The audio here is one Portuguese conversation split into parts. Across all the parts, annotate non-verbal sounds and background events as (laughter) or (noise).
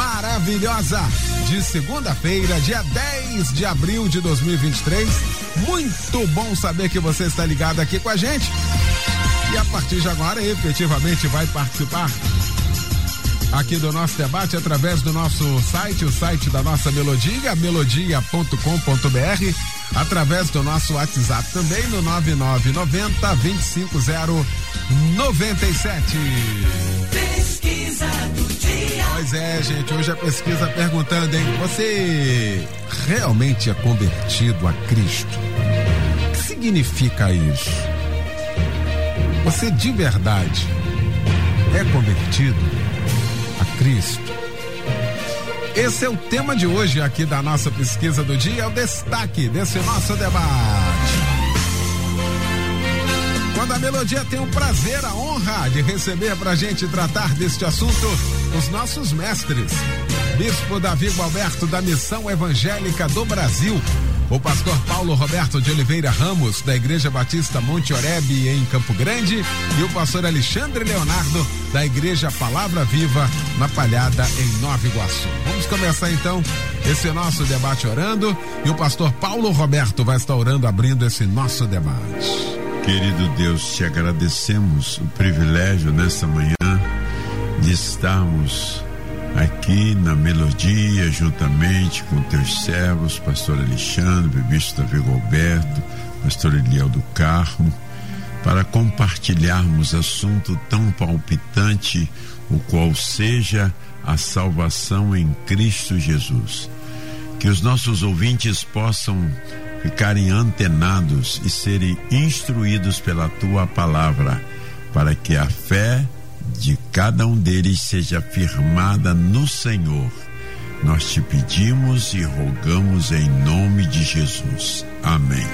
maravilhosa de segunda-feira, dia 10 de abril de 2023. Muito bom saber que você está ligado aqui com a gente. E a partir de agora, efetivamente, vai participar aqui do nosso debate através do nosso site, o site da nossa melodia, melodia.com.br, através do nosso WhatsApp também no 9990 25097. Pesquisa do. Pois é, gente, hoje a pesquisa perguntando, hein? Você realmente é convertido a Cristo? O que significa isso? Você de verdade é convertido a Cristo? Esse é o tema de hoje aqui da nossa pesquisa do dia, é o destaque desse nosso debate. Quando a Melodia tem o prazer, a honra de receber pra gente tratar deste assunto os nossos mestres. Bispo Davi Alberto da Missão Evangélica do Brasil, o pastor Paulo Roberto de Oliveira Ramos, da Igreja Batista Monte Oreb em Campo Grande, e o pastor Alexandre Leonardo, da Igreja Palavra Viva, na Palhada, em Nova Iguaçu. Vamos começar então esse nosso debate orando, e o pastor Paulo Roberto vai estar orando, abrindo esse nosso debate. Querido Deus, te agradecemos o privilégio nessa manhã de estarmos aqui na melodia, juntamente com teus servos, pastor Alexandre, bispo Davi Alberto, pastor Eliel do Carmo, para compartilharmos assunto tão palpitante, o qual seja a salvação em Cristo Jesus. Que os nossos ouvintes possam ficarem antenados e serem instruídos pela tua palavra, para que a fé de cada um deles seja firmada no Senhor. Nós te pedimos e rogamos em nome de Jesus. Amém.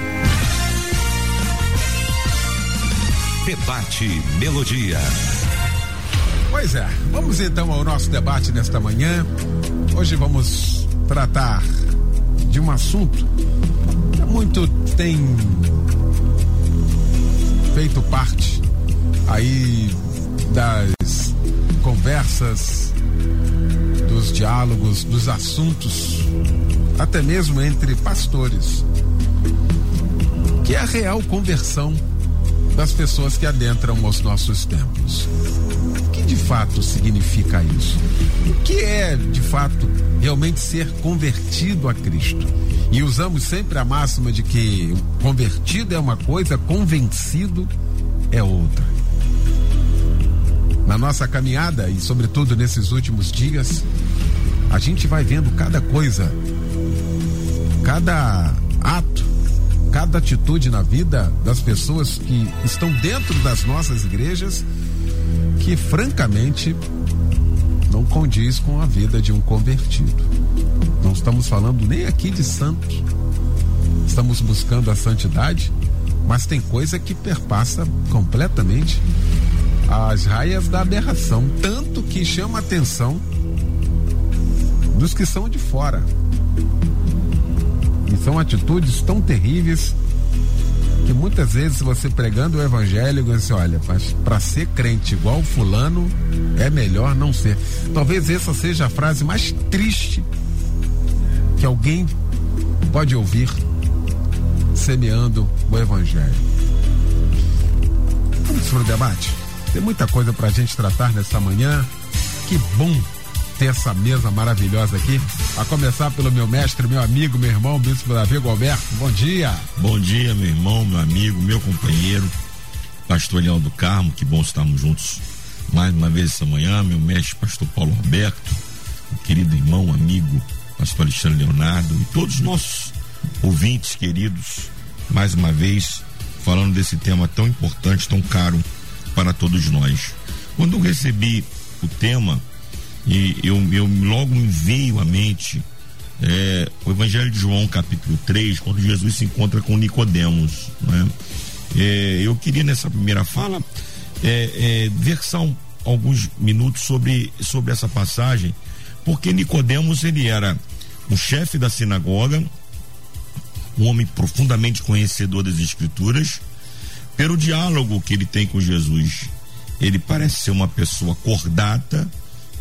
Debate Melodia. Pois é, vamos então ao nosso debate nesta manhã. Hoje vamos tratar de um assunto que muito tem feito parte aí das conversas, dos diálogos, dos assuntos, até mesmo entre pastores, que é a real conversão das pessoas que adentram os nossos templos. O que de fato significa isso? O que é de fato realmente ser convertido a Cristo? E usamos sempre a máxima de que convertido é uma coisa, convencido é outra. Na nossa caminhada e, sobretudo, nesses últimos dias, a gente vai vendo cada coisa, cada ato, cada atitude na vida das pessoas que estão dentro das nossas igrejas que, francamente, não condiz com a vida de um convertido. Não estamos falando nem aqui de santos. Estamos buscando a santidade, mas tem coisa que perpassa completamente as raias da aberração, tanto que chama a atenção dos que são de fora. E são atitudes tão terríveis que muitas vezes você pregando o evangelho, você olha, mas para ser crente igual fulano é melhor não ser. Talvez essa seja a frase mais triste que alguém pode ouvir semeando o evangelho. Vamos para o debate? Tem muita coisa para a gente tratar nessa manhã. Que bom ter essa mesa maravilhosa aqui. A começar pelo meu mestre, meu amigo, meu irmão, Bispo Davi Alberto. Bom dia. Bom dia, meu irmão, meu amigo, meu companheiro, pastor Leão do Carmo. Que bom estarmos juntos mais uma vez essa manhã. Meu mestre, pastor Paulo Roberto, querido irmão, amigo, pastor Alexandre Leonardo e todos os nossos ouvintes queridos, mais uma vez falando desse tema tão importante, tão caro para todos nós. Quando eu recebi o tema, e eu, eu logo me veio à mente é, o Evangelho de João, capítulo 3, quando Jesus se encontra com Nicodemos. Né? É, eu queria nessa primeira fala é, é, versar alguns minutos sobre, sobre essa passagem, porque Nicodemos ele era o chefe da sinagoga, um homem profundamente conhecedor das escrituras, pelo diálogo que ele tem com Jesus. Ele parece ser uma pessoa cordata,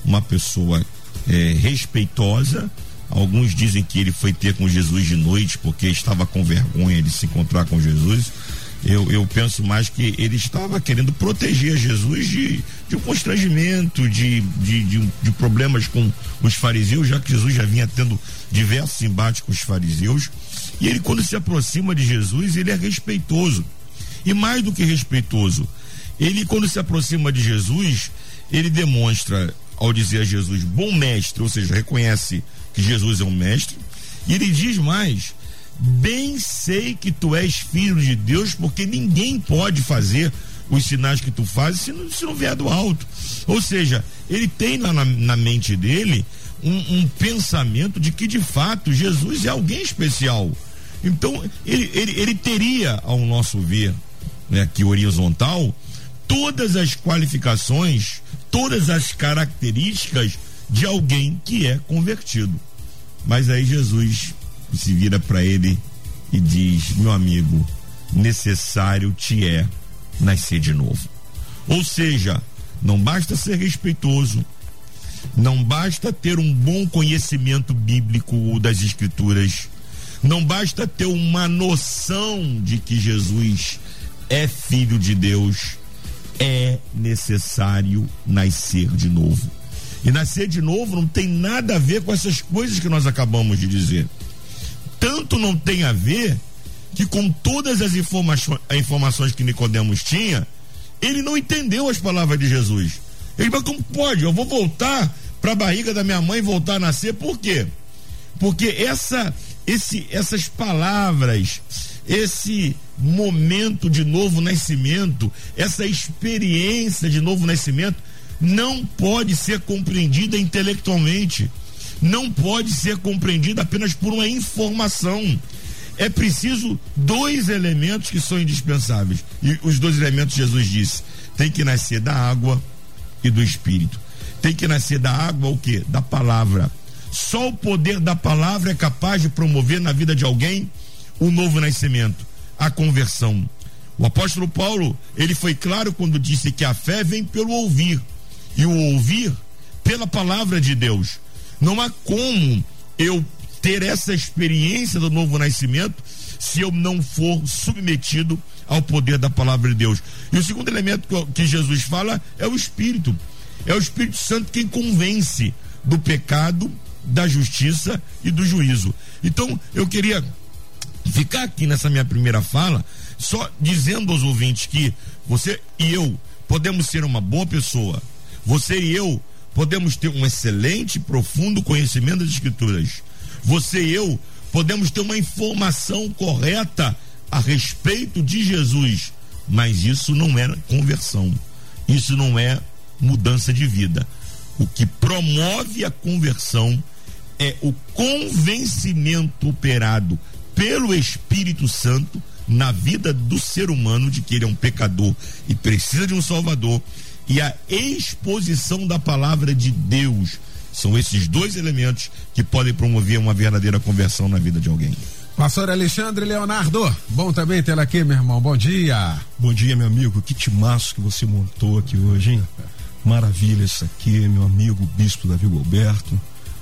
uma pessoa é, respeitosa. Alguns dizem que ele foi ter com Jesus de noite porque estava com vergonha de se encontrar com Jesus. Eu, eu penso mais que ele estava querendo proteger Jesus de, de um constrangimento, de, de, de, de problemas com os fariseus, já que Jesus já vinha tendo diversos embates com os fariseus. E ele, quando se aproxima de Jesus, ele é respeitoso. E mais do que respeitoso, ele, quando se aproxima de Jesus, ele demonstra, ao dizer a Jesus, bom mestre, ou seja, reconhece que Jesus é um mestre, e ele diz mais: bem sei que tu és filho de Deus, porque ninguém pode fazer os sinais que tu fazes se não, se não vier do alto. Ou seja, ele tem na, na mente dele um, um, pensamento de que de fato Jesus é alguém especial. Então, ele, ele, ele teria, ao nosso ver, né, aqui horizontal, todas as qualificações, todas as características de alguém que é convertido. Mas aí Jesus se vira para ele e diz: Meu amigo, necessário te é nascer de novo. Ou seja, não basta ser respeitoso, não basta ter um bom conhecimento bíblico das Escrituras, não basta ter uma noção de que Jesus é filho de Deus, é necessário nascer de novo. E nascer de novo não tem nada a ver com essas coisas que nós acabamos de dizer. Tanto não tem a ver que com todas as informações, informações que Nicodemos tinha, ele não entendeu as palavras de Jesus. Ele falou, como pode? Eu vou voltar para a barriga da minha mãe voltar a nascer, por quê? Porque essa, esse, essas palavras, esse momento de novo nascimento, essa experiência de novo nascimento, não pode ser compreendida intelectualmente não pode ser compreendida apenas por uma informação. É preciso dois elementos que são indispensáveis. E os dois elementos Jesus disse: tem que nascer da água e do espírito. Tem que nascer da água o quê? Da palavra. Só o poder da palavra é capaz de promover na vida de alguém o novo nascimento, a conversão. O apóstolo Paulo, ele foi claro quando disse que a fé vem pelo ouvir, e o ouvir pela palavra de Deus. Não há como eu ter essa experiência do novo nascimento se eu não for submetido ao poder da palavra de Deus. E o segundo elemento que Jesus fala é o Espírito. É o Espírito Santo quem convence do pecado, da justiça e do juízo. Então, eu queria ficar aqui nessa minha primeira fala, só dizendo aos ouvintes que você e eu podemos ser uma boa pessoa. Você e eu podemos ter um excelente, profundo conhecimento das Escrituras. Você e eu podemos ter uma informação correta a respeito de Jesus, mas isso não é conversão. Isso não é mudança de vida. O que promove a conversão é o convencimento operado pelo Espírito Santo na vida do ser humano de que ele é um pecador e precisa de um Salvador e a exposição da palavra de Deus. São esses dois elementos que podem promover uma verdadeira conversão na vida de alguém. Pastor Alexandre Leonardo, bom também tê-lo aqui, meu irmão. Bom dia. Bom dia, meu amigo. Que timaço que você montou aqui hoje, hein? Maravilha isso aqui, meu amigo Bispo Davi Gilberto,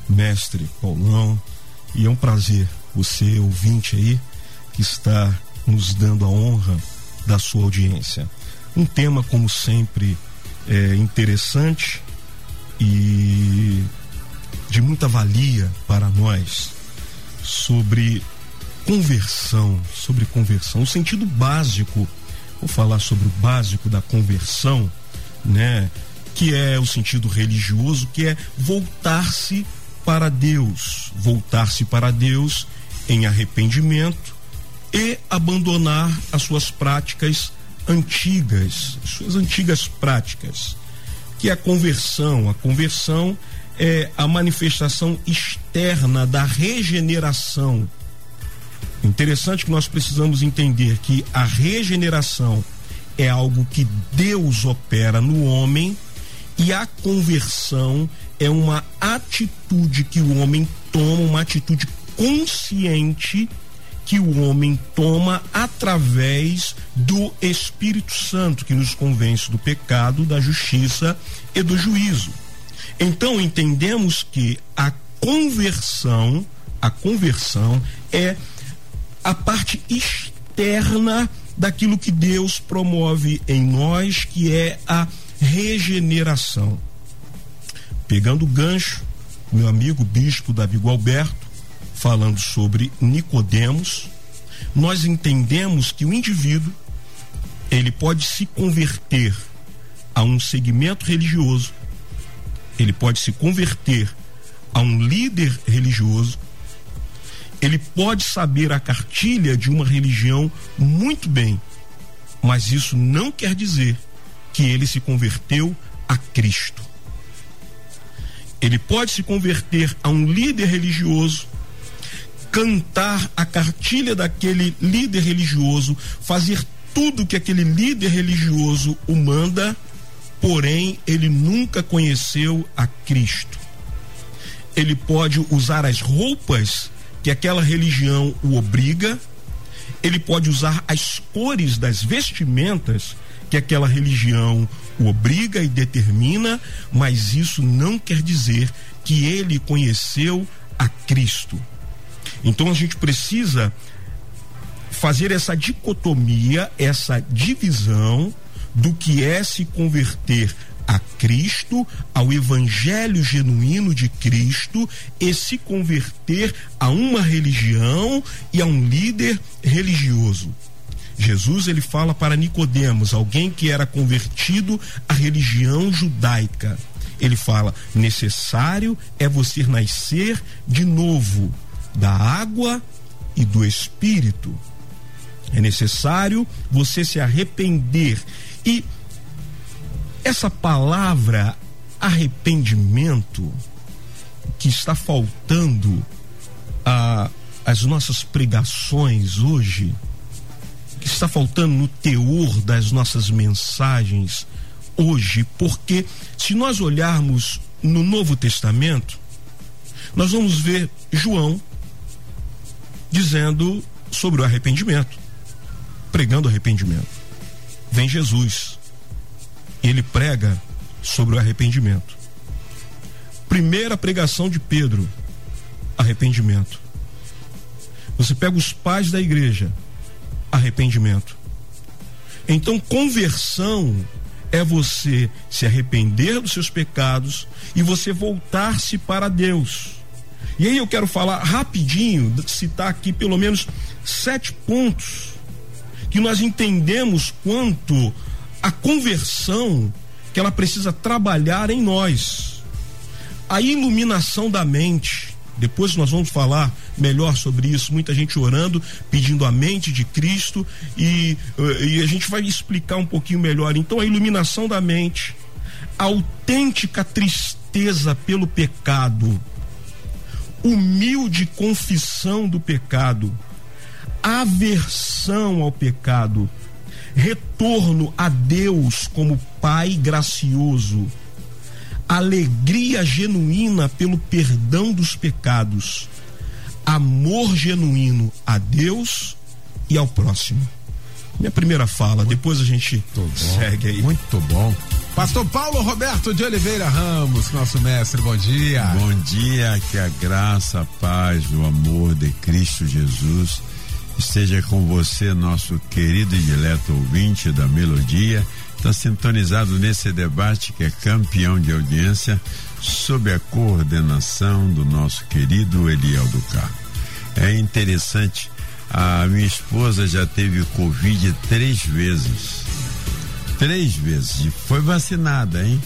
mestre Paulão. E é um prazer você, ouvinte aí, que está nos dando a honra da sua audiência. Um tema, como sempre, é, interessante e de muita valia para nós sobre conversão, sobre conversão, o sentido básico, vou falar sobre o básico da conversão, né? Que é o sentido religioso, que é voltar-se para Deus, voltar-se para Deus em arrependimento e abandonar as suas práticas antigas, suas antigas práticas, que é a conversão. A conversão é a manifestação externa da regeneração. Interessante que nós precisamos entender que a regeneração é algo que Deus opera no homem e a conversão é uma atitude que o homem toma, uma atitude consciente que o homem toma através do Espírito Santo, que nos convence do pecado, da justiça e do juízo. Então entendemos que a conversão, a conversão é a parte externa daquilo que Deus promove em nós, que é a regeneração. Pegando o gancho, meu amigo bispo Davi Gualberto, falando sobre Nicodemos, nós entendemos que o indivíduo ele pode se converter a um segmento religioso, ele pode se converter a um líder religioso, ele pode saber a cartilha de uma religião muito bem, mas isso não quer dizer que ele se converteu a Cristo. Ele pode se converter a um líder religioso, cantar a cartilha daquele líder religioso, fazer tudo que aquele líder religioso o manda, porém ele nunca conheceu a Cristo. Ele pode usar as roupas que aquela religião o obriga, ele pode usar as cores das vestimentas que aquela religião o obriga e determina, mas isso não quer dizer que ele conheceu a Cristo. Então a gente precisa fazer essa dicotomia, essa divisão do que é se converter a Cristo, ao evangelho genuíno de Cristo e se converter a uma religião e a um líder religioso. Jesus ele fala para Nicodemos, alguém que era convertido à religião judaica. Ele fala: necessário é você nascer de novo da água e do espírito. É necessário você se arrepender. E essa palavra arrependimento que está faltando a as nossas pregações hoje, que está faltando no teor das nossas mensagens hoje, porque se nós olharmos no Novo Testamento, nós vamos ver João dizendo sobre o arrependimento, pregando arrependimento. Vem Jesus, ele prega sobre o arrependimento. Primeira pregação de Pedro, arrependimento. Você pega os pais da igreja, arrependimento. Então, conversão é você se arrepender dos seus pecados e você voltar-se para Deus. E aí eu quero falar rapidinho, citar aqui pelo menos sete pontos que nós entendemos quanto a conversão que ela precisa trabalhar em nós. A iluminação da mente, depois nós vamos falar melhor sobre isso. Muita gente orando, pedindo a mente de Cristo e, eh, e a gente vai explicar um pouquinho melhor. Então, a iluminação da mente, a autêntica tristeza pelo pecado, humilde confissão do pecado, aversão ao pecado, retorno a Deus como Pai gracioso alegria genuína pelo perdão dos pecados, amor genuíno a Deus e ao próximo. Minha primeira fala, depois a gente segue aí. Muito bom. Pastor Paulo Roberto de Oliveira Ramos, nosso mestre, bom dia. Bom dia, que a graça, a paz, o amor de Cristo Jesus esteja com você, nosso querido e dileto ouvinte da melodia está sintonizado nesse debate que é campeão de audiência sob a coordenação do nosso querido Eliel do Carmo. É interessante, a minha esposa já teve Covid três vezes. Três vezes. Foi vacinada, hein?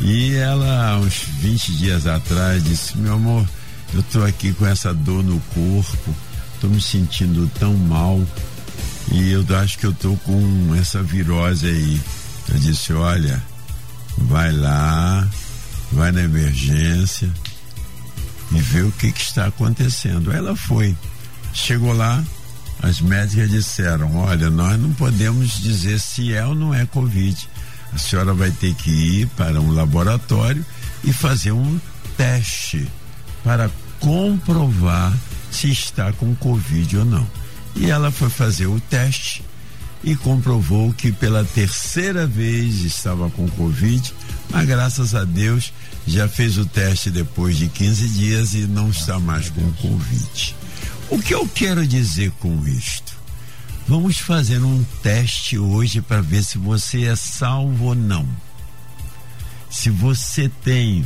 E ela, uns 20 dias atrás, disse: Meu amor, eu tô aqui com essa dor no corpo, tô me sentindo tão mal e eu acho que eu tô com essa virose aí. Eu disse, olha, vai lá, vai na emergência e vê o que, que está acontecendo. Ela foi. Chegou lá, as médicas disseram: Olha, nós não podemos dizer se é ou não é Covid. A senhora vai ter que ir para um laboratório e fazer um teste para comprovar se está com Covid ou não. E ela foi fazer o teste e comprovou que pela terceira vez estava com Covid, mas graças a Deus já fez o teste depois de 15 dias e não está mais com Covid. O que eu quero dizer com isto? Vamos fazer um teste hoje para ver se você é salvo ou não. Se você tem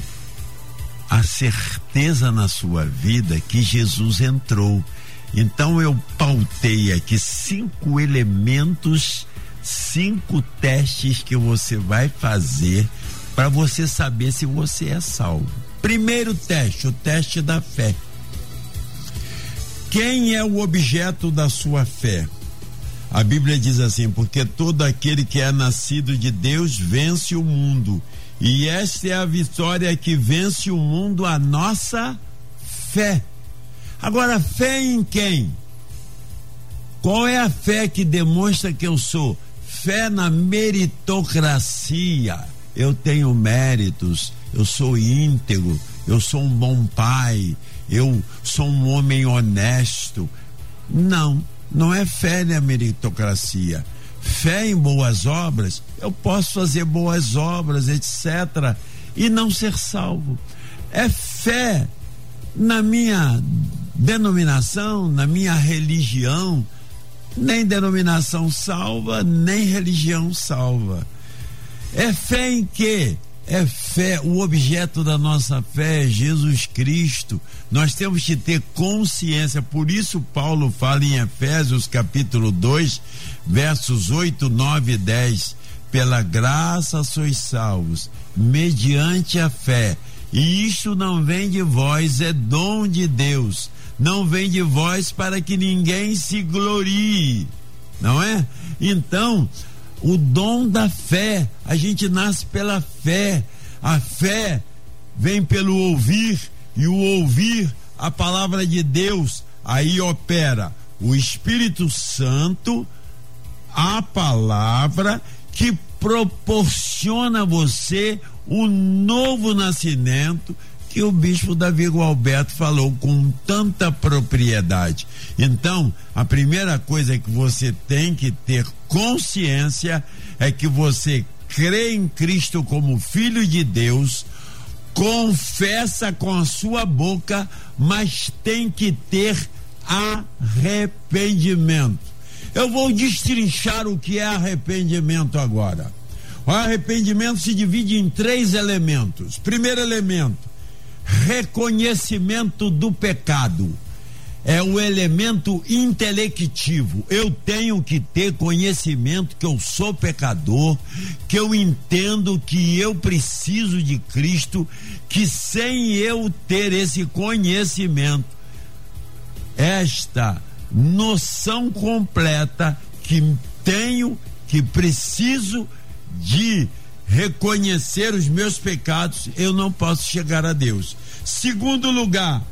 a certeza na sua vida que Jesus entrou. Então eu pautei aqui cinco elementos, cinco testes que você vai fazer para você saber se você é salvo. Primeiro teste, o teste da fé. Quem é o objeto da sua fé? A Bíblia diz assim: porque todo aquele que é nascido de Deus vence o mundo. E esta é a vitória que vence o mundo, a nossa fé. Agora, fé em quem? Qual é a fé que demonstra que eu sou? Fé na meritocracia. Eu tenho méritos, eu sou íntegro, eu sou um bom pai, eu sou um homem honesto. Não, não é fé na meritocracia. Fé em boas obras, eu posso fazer boas obras, etc., e não ser salvo. É fé na minha denominação, na minha religião. Nem denominação salva, nem religião salva. É fé em quê? É fé, o objeto da nossa fé é Jesus Cristo. Nós temos que ter consciência, por isso Paulo fala em Efésios capítulo 2, versos 8, 9 e 10. Pela graça sois salvos, mediante a fé. E isto não vem de vós, é dom de Deus. Não vem de vós para que ninguém se glorie. Não é? Então, o dom da fé. A gente nasce pela fé. A fé vem pelo ouvir e o ouvir a palavra de Deus. Aí opera o Espírito Santo, a palavra que proporciona a você um novo nascimento que o bispo Davi Gualberto falou com tanta propriedade. Então, a primeira coisa que você tem que ter consciência é que você crê em Cristo como Filho de Deus, confessa com a sua boca, mas tem que ter arrependimento. Eu vou destrinchar o que é arrependimento agora. O arrependimento se divide em três elementos. Primeiro elemento, reconhecimento do pecado. É o elemento intelectivo. Eu tenho que ter conhecimento que eu sou pecador, que eu entendo que eu preciso de Cristo, que sem eu ter esse conhecimento, esta noção completa que tenho, que preciso de reconhecer os meus pecados, eu não posso chegar a Deus. Segundo lugar,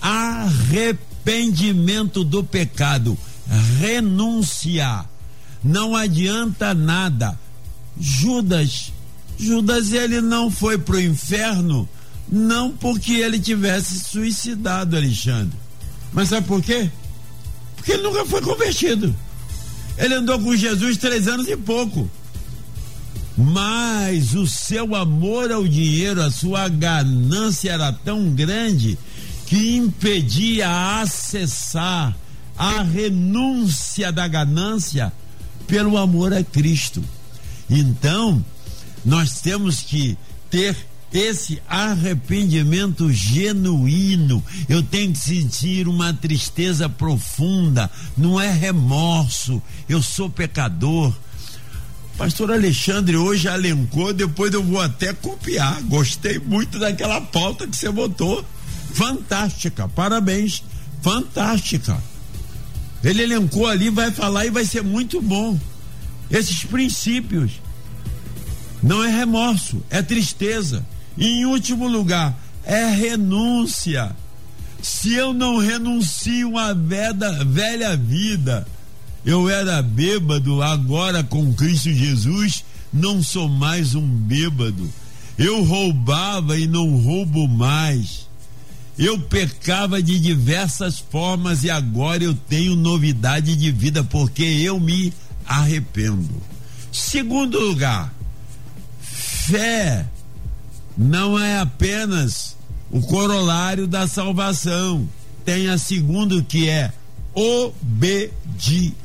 arrependimento do pecado, renunciar. Não adianta nada. Judas, Judas ele não foi para o inferno, não porque ele tivesse suicidado, Alexandre. Mas sabe por quê? Porque ele nunca foi convertido. Ele andou com Jesus três anos e pouco mas o seu amor ao dinheiro, a sua ganância era tão grande que impedia acessar a renúncia da ganância pelo amor a Cristo. Então, nós temos que ter esse arrependimento genuíno. Eu tenho que sentir uma tristeza profunda, não é remorso. Eu sou pecador Pastor Alexandre hoje alencou, depois eu vou até copiar. Gostei muito daquela pauta que você botou. Fantástica, parabéns. Fantástica. Ele elencou ali, vai falar e vai ser muito bom. Esses princípios. Não é remorso, é tristeza. Em último lugar, é renúncia. Se eu não renuncio velha, velha vida, eu era bêbado, agora com Cristo Jesus, não sou mais um bêbado. Eu roubava e não roubo mais. Eu pecava de diversas formas e agora eu tenho novidade de vida porque eu me arrependo. Segundo lugar, fé não é apenas o corolário da salvação. Tem a segundo que é obediência.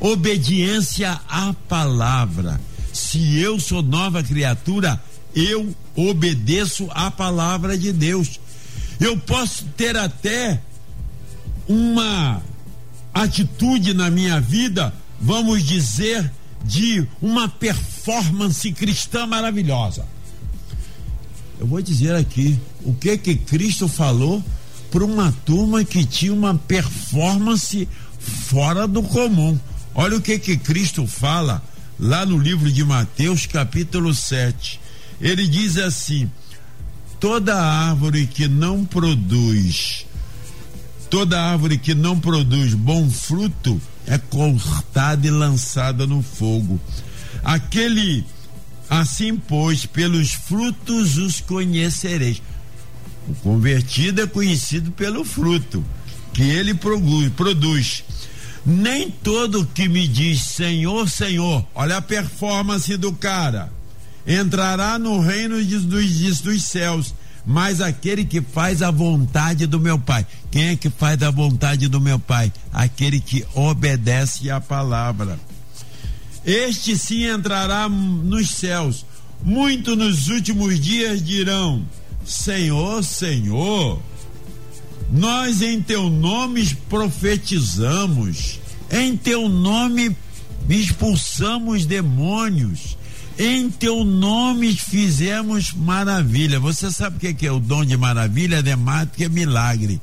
Obediência à palavra. Se eu sou nova criatura, eu obedeço à palavra de Deus. Eu posso ter até uma atitude na minha vida, vamos dizer, de uma performance cristã maravilhosa. Eu vou dizer aqui o que que Cristo falou para uma turma que tinha uma performance fora do comum. Olha o que que Cristo fala lá no livro de Mateus, capítulo 7. Ele diz assim: toda árvore que não produz, toda árvore que não produz bom fruto é cortada e lançada no fogo. Aquele assim, pois, pelos frutos os conhecereis. O convertido é conhecido pelo fruto que ele produz. Nem todo que me diz Senhor, Senhor, olha a performance do cara, entrará no reino dos, dos céus, mas aquele que faz a vontade do meu Pai. Quem é que faz a vontade do meu Pai? Aquele que obedece à palavra. Este sim entrará nos céus. Muito nos últimos dias dirão: Senhor, Senhor, nós em teu nome profetizamos, em teu nome expulsamos demônios, em teu nome fizemos maravilha. Você sabe o que é, é o dom de maravilha? É que é milagre.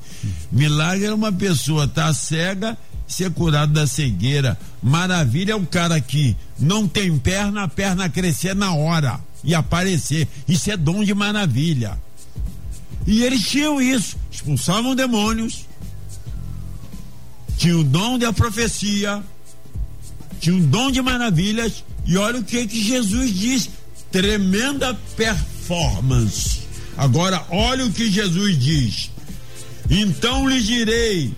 Milagre é uma pessoa tá cega, ser curado da cegueira. Maravilha é o cara que não tem perna, a perna crescer na hora e aparecer. Isso é dom de maravilha. E eles tinham isso, expulsavam demônios, tinham o dom da profecia, tinham o dom de maravilhas, e olha o que que Jesus diz: tremenda performance. Agora, olha o que Jesus diz: então lhe direi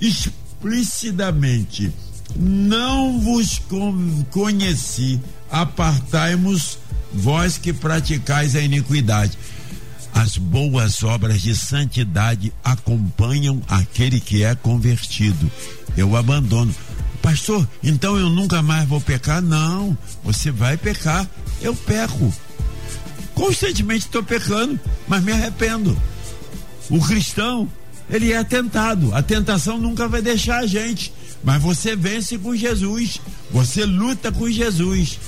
explicitamente: não vos conheci, apartai-vos vós que praticais a iniquidade. As boas obras de santidade acompanham aquele que é convertido. Eu abandono. Pastor, então eu nunca mais vou pecar? Não, você vai pecar. Eu peco. Constantemente estou pecando, mas me arrependo. O cristão, ele é tentado. A tentação nunca vai deixar a gente. Mas você vence com Jesus. Você luta com Jesus.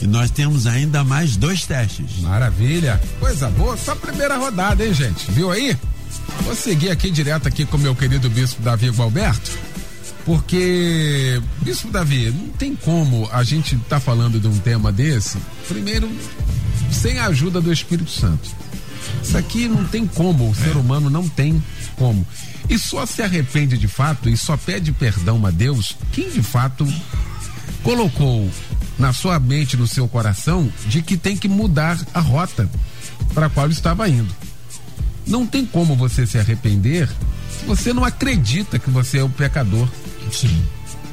E nós temos ainda mais dois testes. Maravilha. Coisa boa. Só primeira rodada, hein, gente? Viu aí? Vou seguir aqui direto aqui com meu querido bispo Davi Gualberto. Porque, bispo Davi, não tem como a gente tá falando de um tema desse, primeiro, sem a ajuda do Espírito Santo. Isso aqui não tem como, o ser é. humano não tem como. E só se arrepende de fato e só pede perdão a Deus quem de fato colocou na sua mente, no seu coração, de que tem que mudar a rota para a qual estava indo. Não tem como você se arrepender se você não acredita que você é um pecador. Sim.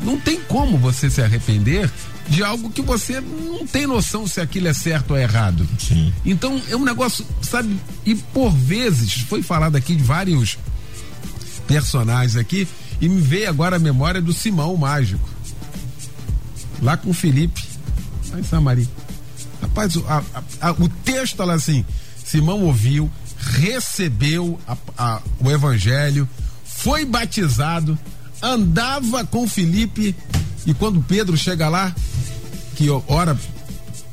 Não tem como você se arrepender de algo que você não tem noção se aquilo é certo ou errado. Sim. Então é um negócio, sabe? E por vezes foi falado aqui de vários personagens aqui e me veio agora a memória do Simão Mágico. Lá com o Felipe Lá em Samari. Rapaz, a, a, a, o texto fala assim: Simão ouviu, recebeu o evangelho, foi batizado, andava com Felipe, e quando Pedro chega lá, que ora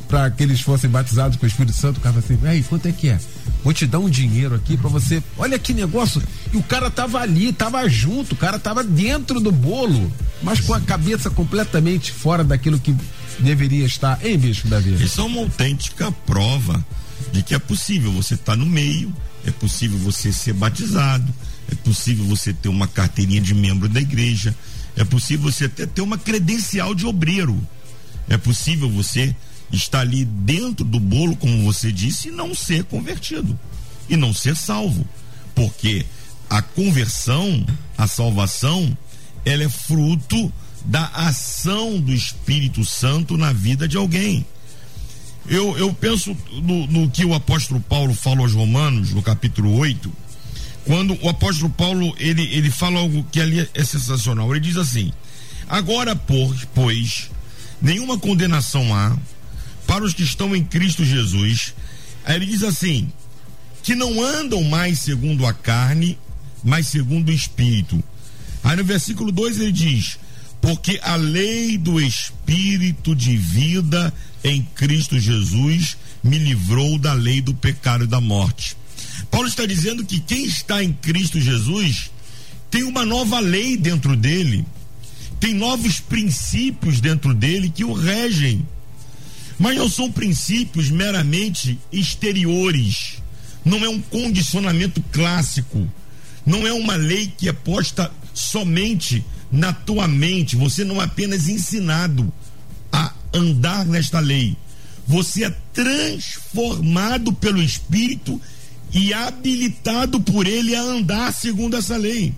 para que eles fossem batizados com o Espírito Santo, o cara fala assim: aí, quanto é que é? Vou te dar um dinheiro aqui para você. Olha que negócio. E o cara tava ali, tava junto, o cara tava dentro do bolo, mas com a cabeça completamente fora daquilo que deveria estar, em Bispo Davi? Isso é uma autêntica prova de que é possível você estar tá no meio, é possível você ser batizado, é possível você ter uma carteirinha de membro da igreja, é possível você até ter uma credencial de obreiro, é possível você estar ali dentro do bolo, como você disse, e não ser convertido e não ser salvo, porque a conversão, a salvação, ela é fruto da ação do Espírito Santo na vida de alguém. Eu, eu penso no, no, que o apóstolo Paulo fala aos Romanos, no capítulo 8, quando o apóstolo Paulo ele, ele fala algo que ali é sensacional. Ele diz assim: Agora, por, pois, nenhuma condenação há para os que estão em Cristo Jesus. Aí ele diz assim: que não andam mais segundo a carne, mas segundo o Espírito. Aí no versículo 2 ele diz: Porque a lei do Espírito de vida em Cristo Jesus me livrou da lei do pecado e da morte. Paulo está dizendo que quem está em Cristo Jesus tem uma nova lei dentro dele, tem novos princípios dentro dele que o regem. Mas não são princípios meramente exteriores, não é um condicionamento clássico, não é uma lei que é posta somente na tua mente, você não é apenas ensinado a andar nesta lei, você é transformado pelo Espírito e habilitado por ele a andar segundo essa lei.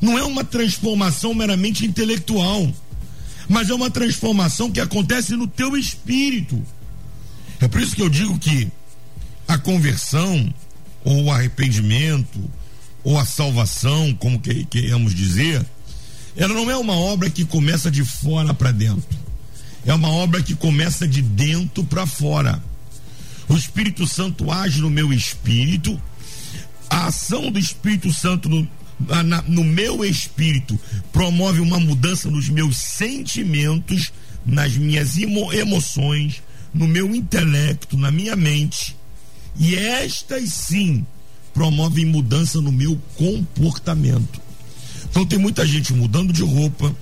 Não é uma transformação meramente intelectual, mas é uma transformação que acontece no teu espírito. É por isso que eu digo que a conversão, ou o arrependimento, ou a salvação, como que, queremos dizer, ela não é uma obra que começa de fora para dentro. É uma obra que começa de dentro para fora. O Espírito Santo age no meu espírito, a ação do Espírito Santo no, na, no meu espírito promove uma mudança nos meus sentimentos, nas minhas emo, emoções, no meu intelecto, na minha mente. E estas sim promovem mudança no meu comportamento. Então tem muita gente mudando de roupa,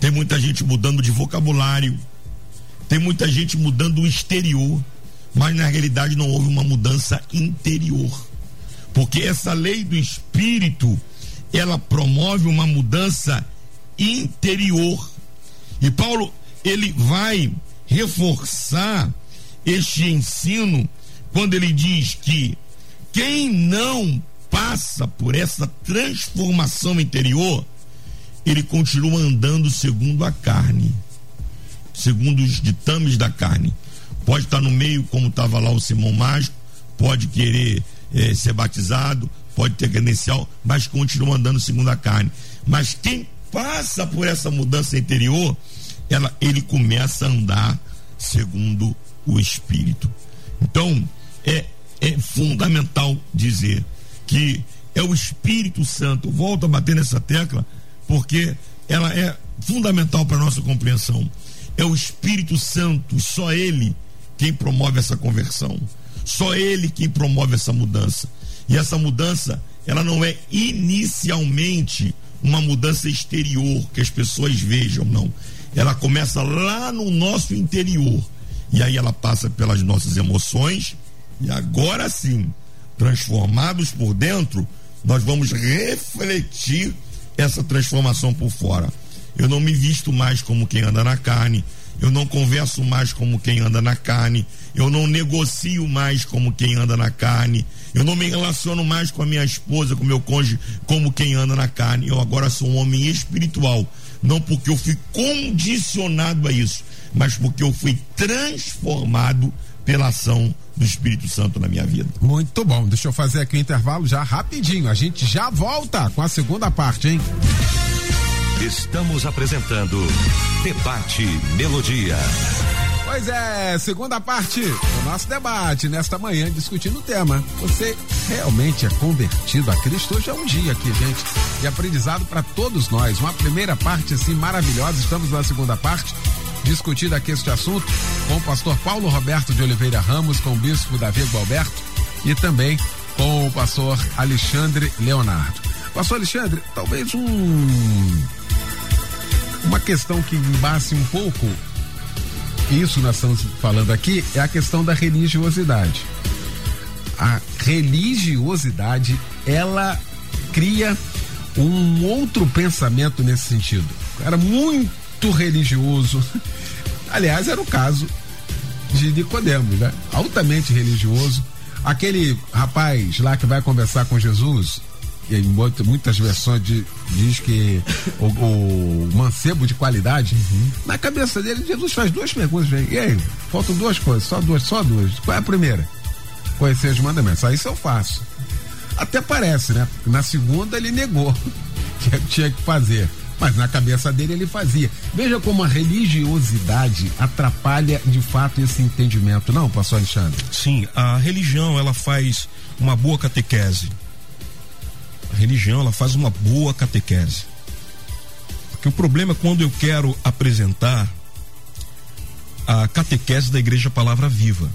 tem muita gente mudando de vocabulário, tem muita gente mudando o exterior, mas na realidade não houve uma mudança interior. Porque essa lei do espírito, ela promove uma mudança interior. E Paulo, ele vai reforçar este ensino quando ele diz que quem não passa por essa transformação interior, ele continua andando segundo a carne, segundo os ditames da carne. Pode estar no meio, como estava lá o Simão Mágico, pode querer eh, ser batizado, pode ter credencial, mas continua andando segundo a carne. Mas quem passa por essa mudança interior, ela, ele começa a andar segundo o Espírito. Então, é, é fundamental dizer que é o Espírito Santo. Volto a bater nessa tecla, porque ela é fundamental para nossa compreensão. É o Espírito Santo, só Ele quem promove essa conversão. Só Ele quem promove essa mudança. E essa mudança, ela não é inicialmente uma mudança exterior que as pessoas vejam, não. Ela começa lá no nosso interior. E aí ela passa pelas nossas emoções, e agora sim, transformados por dentro, nós vamos refletir essa transformação por fora. Eu não me visto mais como quem anda na carne, eu não converso mais como quem anda na carne, eu não negocio mais como quem anda na carne, eu não me relaciono mais com a minha esposa, com meu cônjuge, como quem anda na carne. Eu agora sou um homem espiritual, não porque eu fui condicionado a isso, mas porque eu fui transformado pela ação do Espírito Santo na minha vida. Muito bom. Deixa eu fazer aqui o um intervalo já rapidinho. A gente já volta com a segunda parte, hein? Estamos apresentando Debate Melodia. Pois é, segunda parte do nosso debate nesta manhã discutindo o tema. Você realmente é convertido a Cristo? Hoje é um dia aqui, gente, de aprendizado para todos nós. Uma primeira parte assim maravilhosa. Estamos na segunda parte discutindo aqui este assunto com o pastor Paulo Roberto de Oliveira Ramos, com o bispo Davi Gualberto e também com o pastor Alexandre Leonardo. Pastor Alexandre, talvez um uma questão que embace um pouco isso nós estamos falando aqui é a questão da religiosidade. A religiosidade, ela cria um outro pensamento nesse sentido. Era muito religioso. (laughs) Aliás, era o caso de Nicodemos, né? Altamente religioso. Aquele rapaz lá que vai conversar com Jesus, e em muitas versões de, diz que o, o, mancebo de qualidade, uhum. na cabeça dele, Jesus faz duas perguntas. E aí, faltam duas coisas, só duas, só duas. Qual é a primeira? Conhecer os mandamentos. Só isso eu faço. Até parece, né? Na segunda ele negou (laughs) que tinha que fazer. Mas na cabeça dele ele fazia. Veja como a religiosidade atrapalha de fato esse entendimento, não, pastor Alexandre? Sim, a religião ela faz uma boa catequese. A religião ela faz uma boa catequese. Porque o problema é quando eu quero apresentar a catequese da igreja Palavra Viva.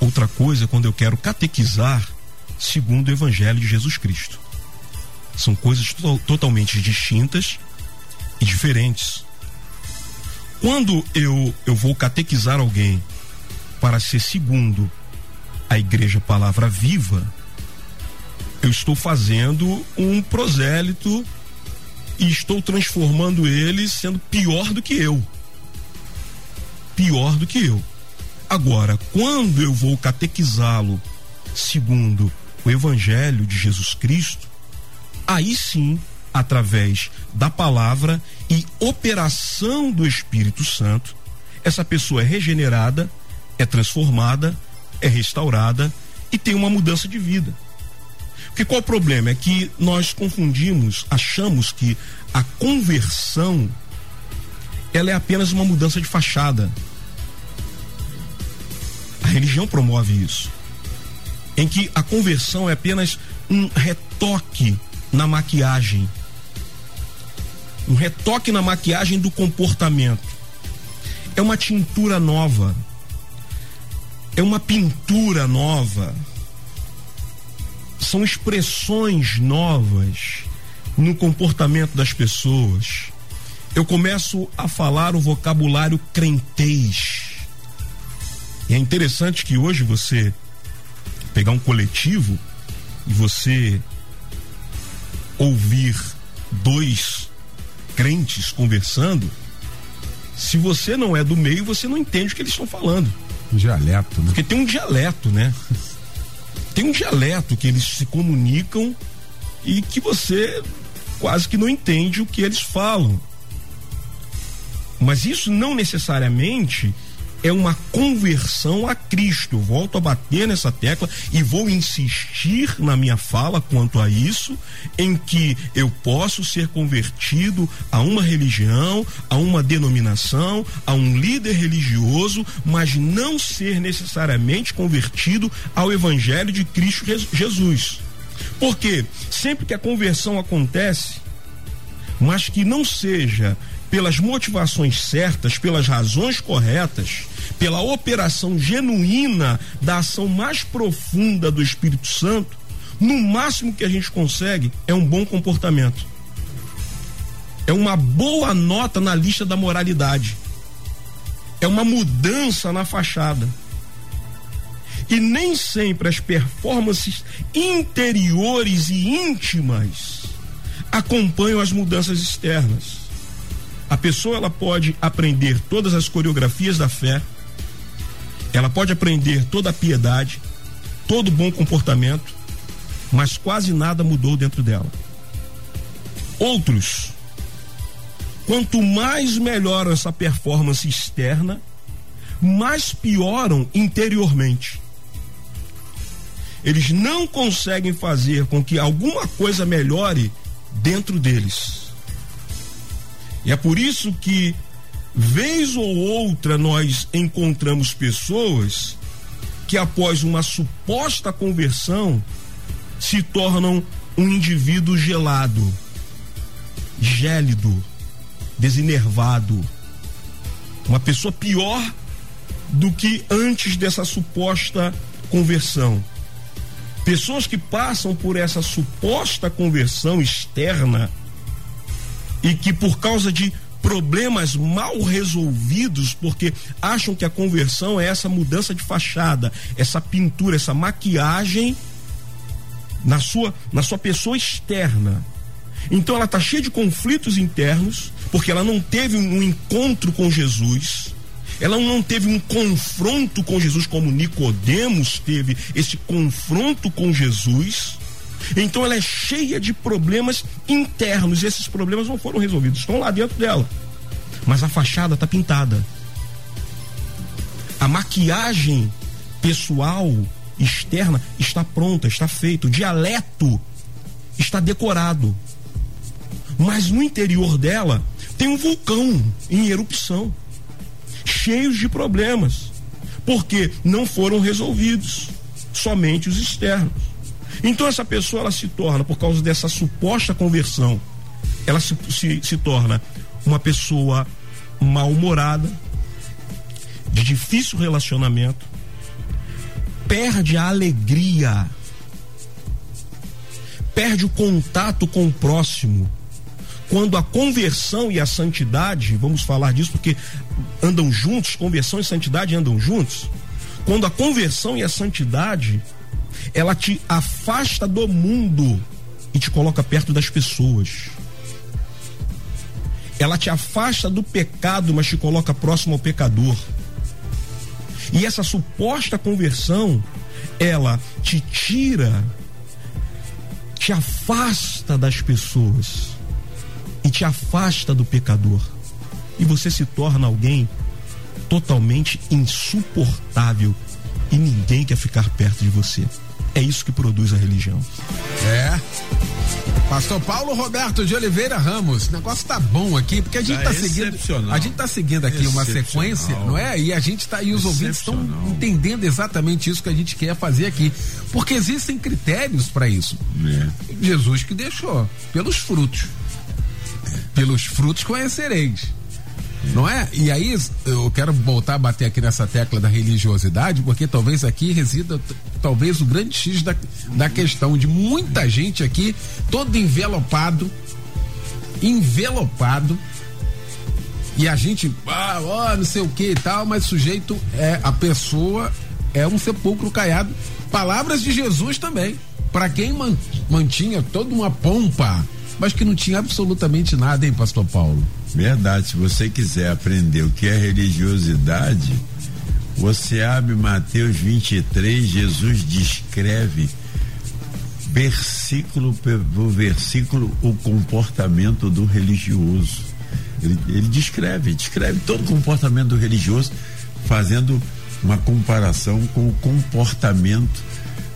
Outra coisa é quando eu quero catequizar segundo o Evangelho de Jesus Cristo. São coisas to totalmente distintas e diferentes. Quando eu, eu vou catequizar alguém para ser segundo a Igreja Palavra Viva, eu estou fazendo um prosélito e estou transformando ele sendo pior do que eu. Pior do que eu. Agora, quando eu vou catequizá-lo segundo o Evangelho de Jesus Cristo, aí sim, através da palavra e operação do Espírito Santo, essa pessoa é regenerada, é transformada, é restaurada e tem uma mudança de vida. Porque qual o problema? É que nós confundimos, achamos que a conversão ela é apenas uma mudança de fachada. A religião promove isso em que a conversão é apenas um retoque na maquiagem. Um retoque na maquiagem do comportamento. É uma tintura nova. É uma pintura nova. São expressões novas no comportamento das pessoas. Eu começo a falar o vocabulário crentez. E é interessante que hoje você pegar um coletivo e você ouvir dois crentes conversando, se você não é do meio, você não entende o que eles estão falando. Um dialeto, né? Porque tem um dialeto, né? Tem um dialeto que eles se comunicam e que você quase que não entende o que eles falam. Mas isso não necessariamente é uma conversão a Cristo. Volto a bater nessa tecla e vou insistir na minha fala quanto a isso, em que eu posso ser convertido a uma religião, a uma denominação, a um líder religioso, mas não ser necessariamente convertido ao Evangelho de Cristo Jesus. Porque sempre que a conversão acontece, mas que não seja pelas motivações certas, pelas razões corretas, pela operação genuína da ação mais profunda do Espírito Santo, no máximo que a gente consegue é um bom comportamento. É uma boa nota na lista da moralidade. É uma mudança na fachada. E nem sempre as performances interiores e íntimas acompanham as mudanças externas. A pessoa ela pode aprender todas as coreografias da fé, ela pode aprender toda a piedade, todo bom comportamento, mas quase nada mudou dentro dela. Outros, quanto mais melhoram essa performance externa, mais pioram interiormente. Eles não conseguem fazer com que alguma coisa melhore dentro deles. E é por isso que, vez ou outra, nós encontramos pessoas que, após uma suposta conversão, se tornam um indivíduo gelado, gélido, desenervado. Uma pessoa pior do que antes dessa suposta conversão. Pessoas que passam por essa suposta conversão externa e que por causa de problemas mal resolvidos porque acham que a conversão é essa mudança de fachada, essa pintura, essa maquiagem na sua, na sua pessoa externa. Então ela está cheia de conflitos internos, porque ela não teve um encontro com Jesus. Ela não teve um confronto com Jesus como Nicodemos teve esse confronto com Jesus. Então ela é cheia de problemas internos e esses problemas não foram resolvidos, estão lá dentro dela. Mas a fachada está pintada. A maquiagem pessoal externa está pronta, está feita. O dialeto está decorado. Mas no interior dela tem um vulcão em erupção, cheios de problemas, porque não foram resolvidos, somente os externos. Então essa pessoa ela se torna, por causa dessa suposta conversão, ela se, se, se torna uma pessoa mal-humorada, de difícil relacionamento, perde a alegria, perde o contato com o próximo. Quando a conversão e a santidade, vamos falar disso porque andam juntos, conversão e santidade andam juntos. Quando a conversão e a santidade ela te afasta do mundo e te coloca perto das pessoas. Ela te afasta do pecado, mas te coloca próximo ao pecador. E essa suposta conversão, ela te tira, te afasta das pessoas e te afasta do pecador. E você se torna alguém totalmente insuportável e ninguém quer ficar perto de você. É isso que produz a religião. É. Pastor Paulo Roberto de Oliveira Ramos, o negócio tá bom aqui, porque a gente tá, tá seguindo. A gente tá seguindo aqui uma sequência, não é? E a gente tá, e os ouvintes estão entendendo exatamente isso que a gente quer fazer aqui. Porque existem critérios para isso. É. Jesus que deixou, pelos frutos. Pelos frutos conhecereis. Não é? E aí eu quero voltar a bater aqui nessa tecla da religiosidade, porque talvez aqui resida talvez o grande X da, da questão de muita gente aqui, todo envelopado, envelopado, e a gente, ah, ó, não sei o que e tal, mas sujeito é a pessoa é um sepulcro caiado. Palavras de Jesus também. Para quem mantinha toda uma pompa, mas que não tinha absolutamente nada, hein, Pastor Paulo? Verdade. Se você quiser aprender o que é religiosidade, você abre Mateus 23, Jesus descreve versículo por versículo o comportamento do religioso. Ele, ele descreve, descreve todo o comportamento do religioso, fazendo uma comparação com o comportamento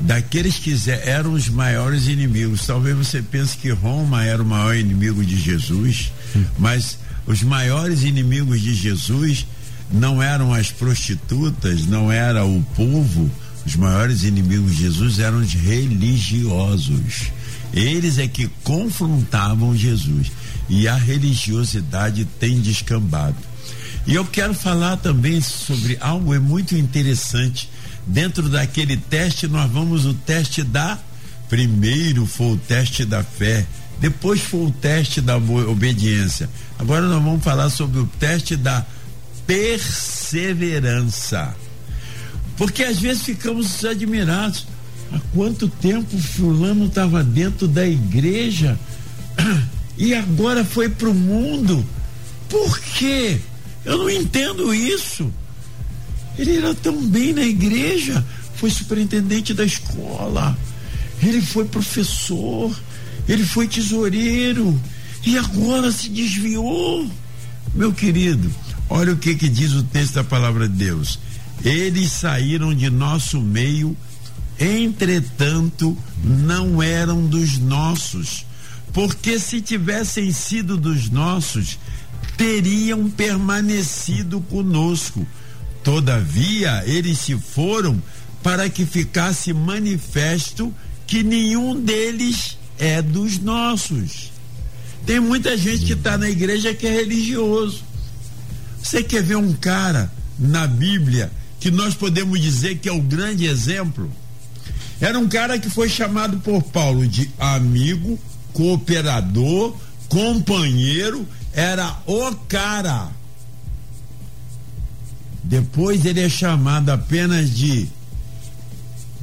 daqueles que eram os maiores inimigos. Talvez você pense que Roma era o maior inimigo de Jesus, hum. mas os maiores inimigos de Jesus não eram as prostitutas, não era o povo, os maiores inimigos de Jesus eram os religiosos. Eles é que confrontavam Jesus. E a religiosidade tem descambado. E eu quero falar também sobre algo é muito interessante. Dentro daquele teste, nós vamos o teste da. Primeiro foi o teste da fé, depois foi o teste da obediência. Agora nós vamos falar sobre o teste da perseverança. Porque às vezes ficamos admirados. Há quanto tempo fulano estava dentro da igreja (clears throat) e agora foi para o mundo? Por quê? Eu não entendo isso. Ele era tão bem na igreja, foi superintendente da escola, ele foi professor, ele foi tesoureiro e agora se desviou. Meu querido, olha o que que diz o texto da palavra de Deus. Eles saíram de nosso meio, entretanto, não eram dos nossos, porque se tivessem sido dos nossos, teriam permanecido conosco. Todavia, eles se foram para que ficasse manifesto que nenhum deles é dos nossos. Tem muita gente que está na igreja que é religioso. Você quer ver um cara na Bíblia que nós podemos dizer que é o grande exemplo? Era um cara que foi chamado por Paulo de amigo, cooperador, companheiro, era o cara. Depois ele é chamado apenas de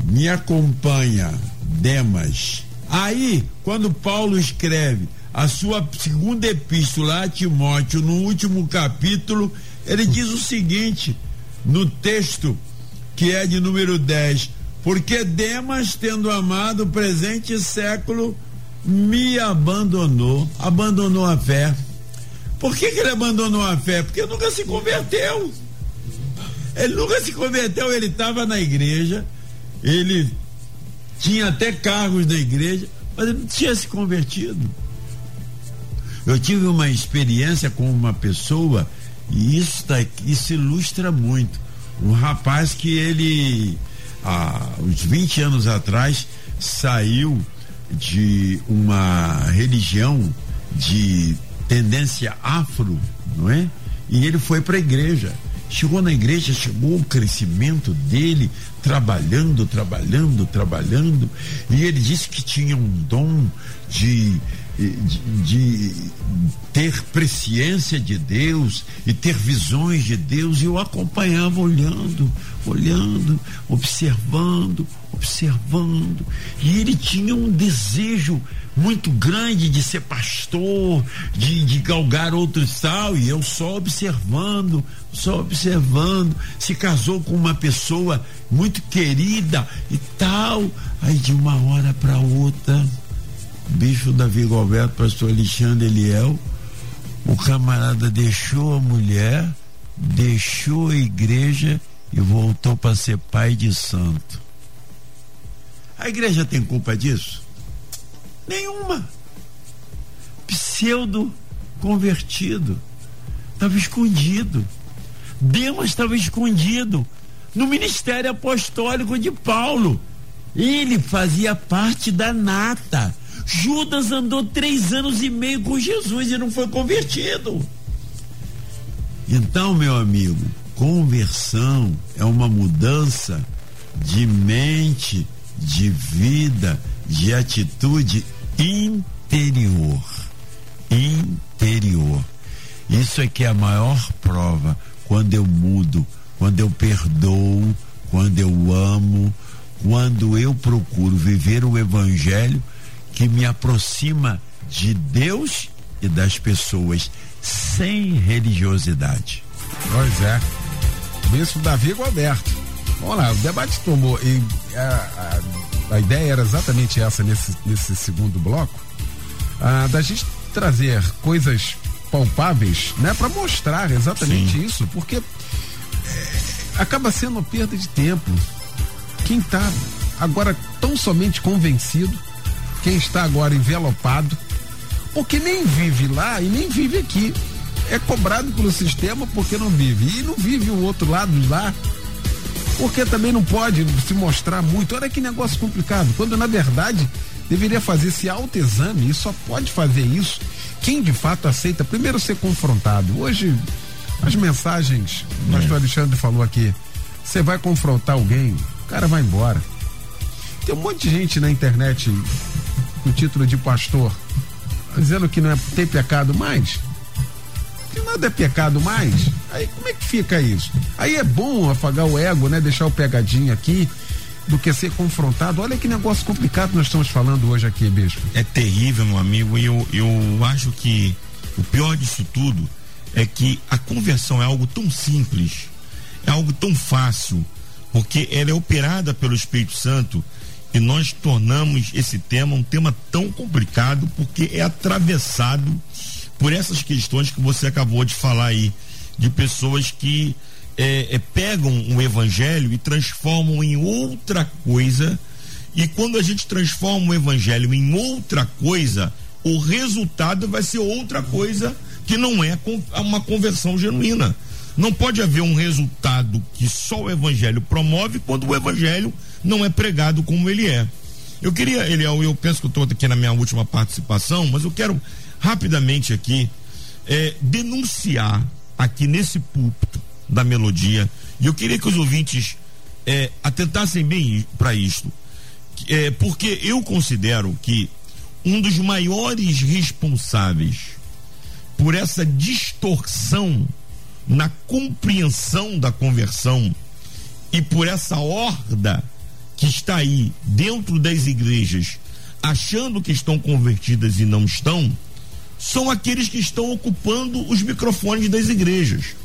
me acompanha, Demas. Aí, quando Paulo escreve a sua segunda epístola a Timóteo, no último capítulo, ele diz o seguinte, no texto que é de número 10: Porque Demas, tendo amado o presente século, me abandonou, abandonou a fé. Por que, que ele abandonou a fé? Porque nunca se converteu. Ele nunca se converteu, ele estava na igreja, ele tinha até cargos na igreja, mas ele não tinha se convertido. Eu tive uma experiência com uma pessoa e isso, tá, isso ilustra muito. Um rapaz que ele, há uns 20 anos atrás, saiu de uma religião de tendência afro, não é? E ele foi para a igreja. Chegou na igreja, chegou o crescimento dele, trabalhando, trabalhando, trabalhando. E ele disse que tinha um dom de de, de, ter presciência de Deus e ter visões de Deus, e eu acompanhava olhando, olhando, observando, observando, e ele tinha um desejo muito grande de ser pastor, de, de galgar outro tal, e eu só observando, só observando, se casou com uma pessoa muito querida e tal, aí de uma hora para outra Bispo Davi Gilberto, pastor Alexandre Eliel, o camarada deixou a mulher, deixou a igreja e voltou para ser pai de santo. A igreja tem culpa disso? Nenhuma. Pseudo convertido. Estava escondido. Deus estava escondido no ministério apostólico de Paulo. Ele fazia parte da nata Judas andou três anos e meio com Jesus e não foi convertido. Então, meu amigo, conversão é uma mudança de mente, de vida, de atitude interior. Interior. Isso é que é a maior prova quando eu mudo, quando eu perdoo, quando eu amo, quando eu procuro viver o evangelho que me aproxima de Deus e das pessoas sem religiosidade. Pois é. Bispo Davi Gualberto. Vamos lá, o debate tomou. E a, a, a, ideia era exatamente essa nesse, nesse segundo bloco. Ah, da gente trazer coisas palpáveis, né, para mostrar exatamente Sim. isso, porque é, acaba sendo uma perda de tempo. Quem está agora tão somente convencido quem está agora envelopado, porque nem vive lá e nem vive aqui. É cobrado pelo sistema porque não vive. E não vive o outro lado lá, porque também não pode se mostrar muito. Olha que negócio complicado. Quando na verdade deveria fazer esse autoexame e só pode fazer isso quem de fato aceita primeiro ser confrontado. Hoje, as mensagens, o pastor Alexandre falou aqui, você vai confrontar alguém, o cara vai embora. Tem um monte de gente na internet com título de pastor, dizendo que não é, tem pecado mais, que nada é pecado mais, aí como é que fica isso? Aí é bom afagar o ego, né? Deixar o pegadinho aqui, do que ser confrontado. Olha que negócio complicado nós estamos falando hoje aqui, bispo. É terrível, meu amigo, e eu, eu acho que o pior disso tudo é que a conversão é algo tão simples, é algo tão fácil, porque ela é operada pelo Espírito Santo e nós tornamos esse tema um tema tão complicado porque é atravessado por essas questões que você acabou de falar aí, de pessoas que é, é, pegam o evangelho e transformam em outra coisa. E quando a gente transforma o evangelho em outra coisa, o resultado vai ser outra coisa que não é uma conversão genuína. Não pode haver um resultado que só o evangelho promove quando o evangelho não é pregado como ele é. Eu queria, Eliel, eu penso que eu estou aqui na minha última participação, mas eu quero rapidamente aqui é, denunciar aqui nesse púlpito da melodia, e eu queria que os ouvintes é, atentassem bem para isto, é, porque eu considero que um dos maiores responsáveis por essa distorção na compreensão da conversão e por essa horda que está aí dentro das igrejas, achando que estão convertidas e não estão, são aqueles que estão ocupando os microfones das igrejas.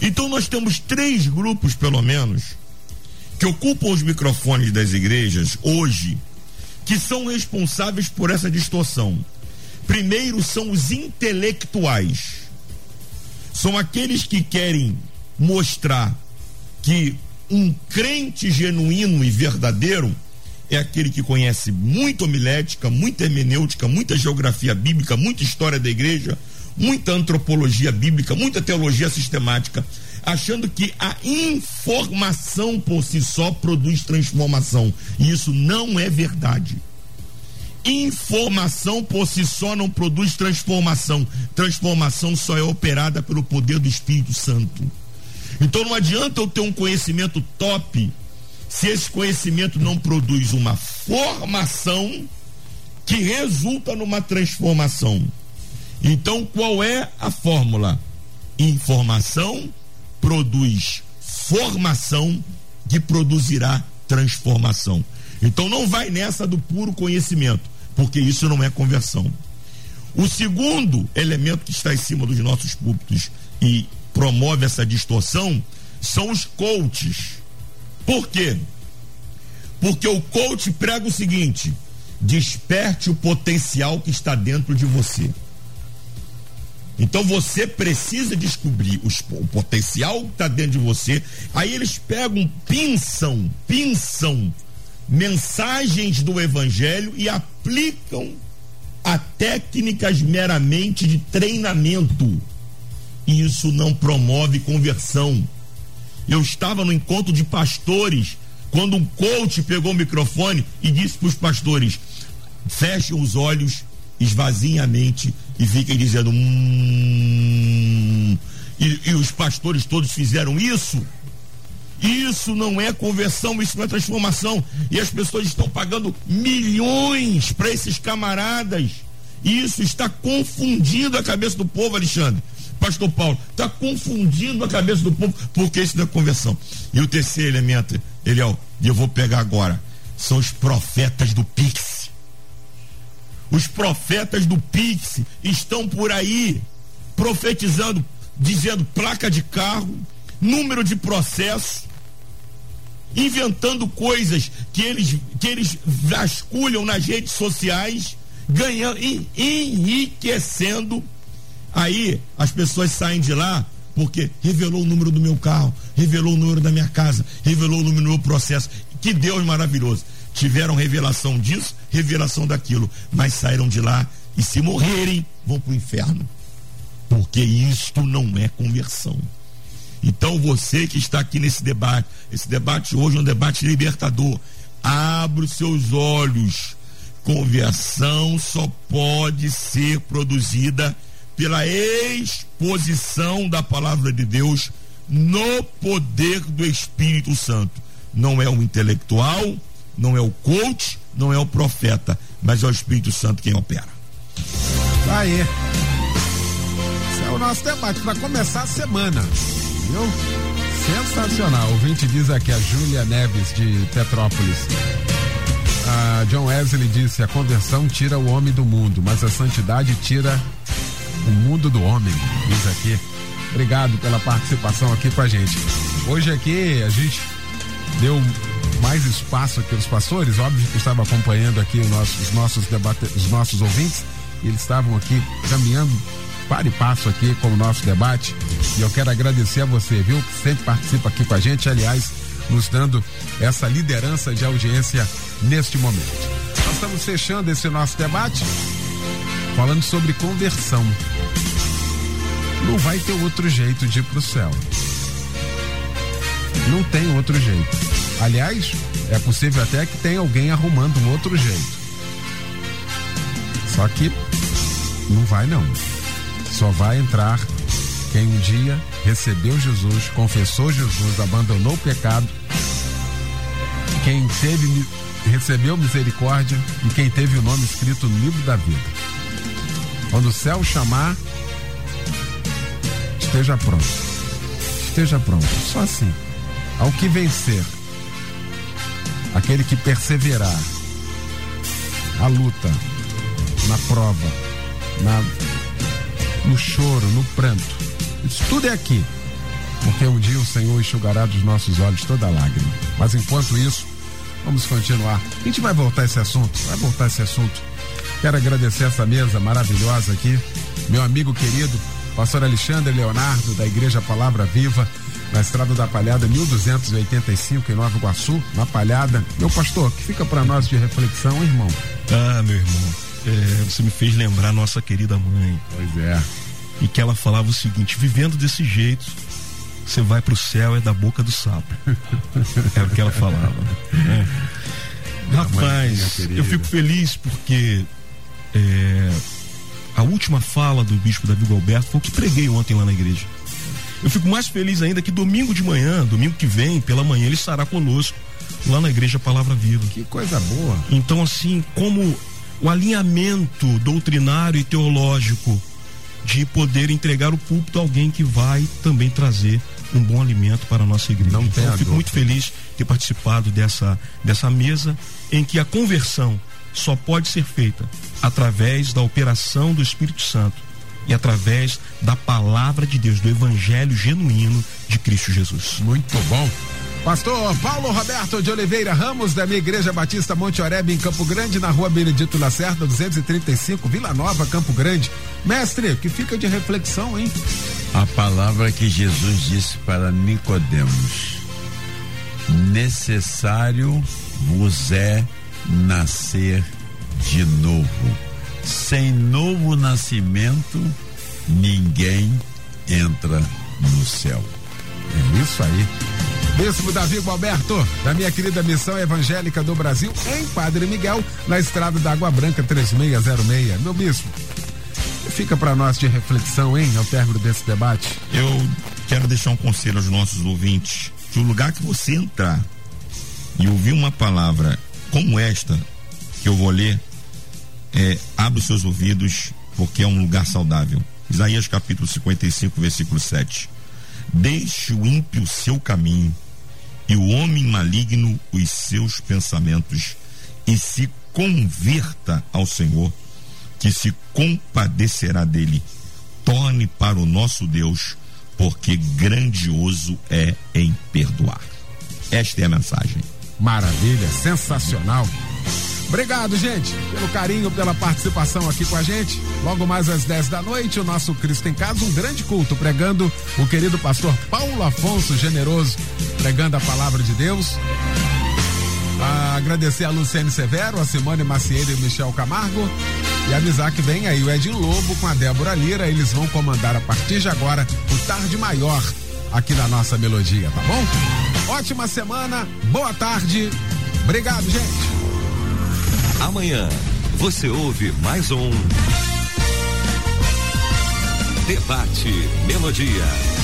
Então nós temos três grupos, pelo menos, que ocupam os microfones das igrejas hoje, que são responsáveis por essa distorção. Primeiro são os intelectuais. São aqueles que querem mostrar que um crente genuíno e verdadeiro é aquele que conhece muito homilética, muita hermenêutica, muita geografia bíblica, muita história da igreja, muita antropologia bíblica, muita teologia sistemática, achando que a informação por si só produz transformação. E isso não é verdade. Informação por si só não produz transformação. Transformação só é operada pelo poder do Espírito Santo. Então não adianta eu ter um conhecimento top se esse conhecimento não produz uma formação que resulta numa transformação. Então qual é a fórmula? Informação produz formação que produzirá transformação. Então não vai nessa do puro conhecimento, porque isso não é conversão. O segundo elemento que está em cima dos nossos púlpitos e promove essa distorção são os coaches. Por quê? Porque o coach prega o seguinte: desperte o potencial que está dentro de você. Então você precisa descobrir os, o potencial que está dentro de você. Aí eles pegam, pinçam, pinçam mensagens do evangelho e aplicam a técnicas meramente de treinamento. E isso não promove conversão. Eu estava no encontro de pastores quando um coach pegou o microfone e disse para os pastores: fechem os olhos, esvaziem a mente e fiquem dizendo hum. E, e os pastores todos fizeram isso. Isso não é conversão, isso não é transformação. E as pessoas estão pagando milhões para esses camaradas. Isso está confundindo a cabeça do povo, Alexandre. Pastor Paulo, está confundindo a cabeça do povo, porque isso não é conversão. E o terceiro elemento, Eliel, e eu vou pegar agora, são os profetas do Pix. Os profetas do Pix estão por aí profetizando, dizendo placa de carro, número de processo, inventando coisas que eles, que eles vasculham nas redes sociais, ganhando, enriquecendo. Aí as pessoas saem de lá porque revelou o número do meu carro, revelou o número da minha casa, revelou o número do meu processo. Que Deus maravilhoso. Tiveram revelação disso, revelação daquilo, mas saíram de lá e se morrerem, vão para o inferno. Porque isto não é conversão. Então você que está aqui nesse debate, esse debate hoje é um debate libertador. Abra os seus olhos. Conversão só pode ser produzida pela exposição da palavra de Deus no poder do Espírito Santo. Não é o intelectual, não é o coach, não é o profeta, mas é o Espírito Santo quem opera. Aí. Esse é o nosso debate para começar a semana. Viu? Sensacional. O ouvinte diz aqui a Júlia Neves de Petrópolis. A John Wesley disse: a conversão tira o homem do mundo, mas a santidade tira o mundo do homem. Diz aqui. Obrigado pela participação aqui com a gente. Hoje aqui a gente deu mais espaço aqui aos pastores, óbvio que estava acompanhando aqui os nossos, os nossos debates, os nossos ouvintes, e eles estavam aqui caminhando para e passo aqui com o nosso debate. E eu quero agradecer a você, viu, que sempre participa aqui com a gente, aliás, nos dando essa liderança de audiência neste momento. Nós estamos fechando esse nosso debate falando sobre conversão. Não vai ter outro jeito de ir para o céu. Não tem outro jeito. Aliás, é possível até que tenha alguém arrumando um outro jeito. Só que não vai não. Só vai entrar quem um dia recebeu Jesus, confessou Jesus, abandonou o pecado, quem teve recebeu misericórdia e quem teve o nome escrito no livro da vida. Quando o céu chamar, esteja pronto. Esteja pronto. Só assim. Ao que vencer, aquele que perseverar, a luta, na prova, na, no choro, no pranto. Isso tudo é aqui. Porque um dia o Senhor enxugará dos nossos olhos toda lágrima. Mas enquanto isso, vamos continuar. A gente vai voltar esse assunto, vai voltar esse assunto. Quero agradecer essa mesa maravilhosa aqui. Meu amigo querido, pastor Alexandre Leonardo, da Igreja Palavra Viva, na Estrada da Palhada, 1285, em Nova Iguaçu, na Palhada. Meu pastor, que fica para nós de reflexão, irmão? Ah, meu irmão, é, você me fez lembrar nossa querida mãe. Pois é. E que ela falava o seguinte: vivendo desse jeito, você vai pro céu é da boca do sapo. Era (laughs) o que ela falava. Né? Rapaz, eu fico feliz porque é, a última fala do bispo Davi Alberto foi o que preguei ontem lá na igreja. Eu fico mais feliz ainda que domingo de manhã, domingo que vem, pela manhã, ele estará conosco lá na igreja Palavra Viva. Que coisa boa. Então, assim, como o alinhamento doutrinário e teológico de poder entregar o púlpito a alguém que vai também trazer um bom alimento para a nossa igreja. Não então, eu fico muito feliz de ter participado dessa, dessa mesa em que a conversão só pode ser feita através da operação do Espírito Santo e através da palavra de Deus, do evangelho genuíno de Cristo Jesus. Muito bom. Pastor Paulo Roberto de Oliveira Ramos, da minha Igreja Batista Monte Oreb, em Campo Grande, na rua Benedito Lacerda, 235, Vila Nova, Campo Grande. Mestre, que fica de reflexão, hein? A palavra que Jesus disse para Nicodemos: necessário vos é nascer de novo. Sem novo nascimento, ninguém entra no céu. É isso aí. Bispo Davi Alberto, da minha querida Missão Evangélica do Brasil, em Padre Miguel, na estrada da Água Branca 3606. Meu bispo, fica para nós de reflexão, hein, ao término desse debate. Eu quero deixar um conselho aos nossos ouvintes: que o lugar que você entrar e ouvir uma palavra como esta, que eu vou ler, é, abre os seus ouvidos, porque é um lugar saudável. Isaías capítulo 55, versículo 7. Deixe o ímpio seu caminho e o homem maligno os seus pensamentos e se converta ao Senhor, que se compadecerá dele. Torne para o nosso Deus, porque grandioso é em perdoar. Esta é a mensagem. Maravilha, sensacional. Obrigado, gente, pelo carinho, pela participação aqui com a gente. Logo mais às 10 da noite, o nosso Cristo em Casa, um grande culto, pregando o querido pastor Paulo Afonso Generoso, pregando a palavra de Deus. Ah, agradecer a Luciane Severo, a Simone Macieira e o Michel Camargo. E avisar que vem aí o Edinho Lobo com a Débora Lira. Eles vão comandar a partir de agora o Tarde Maior aqui na nossa melodia, tá bom? Ótima semana, boa tarde. Obrigado, gente. Amanhã você ouve mais um Debate Melodia.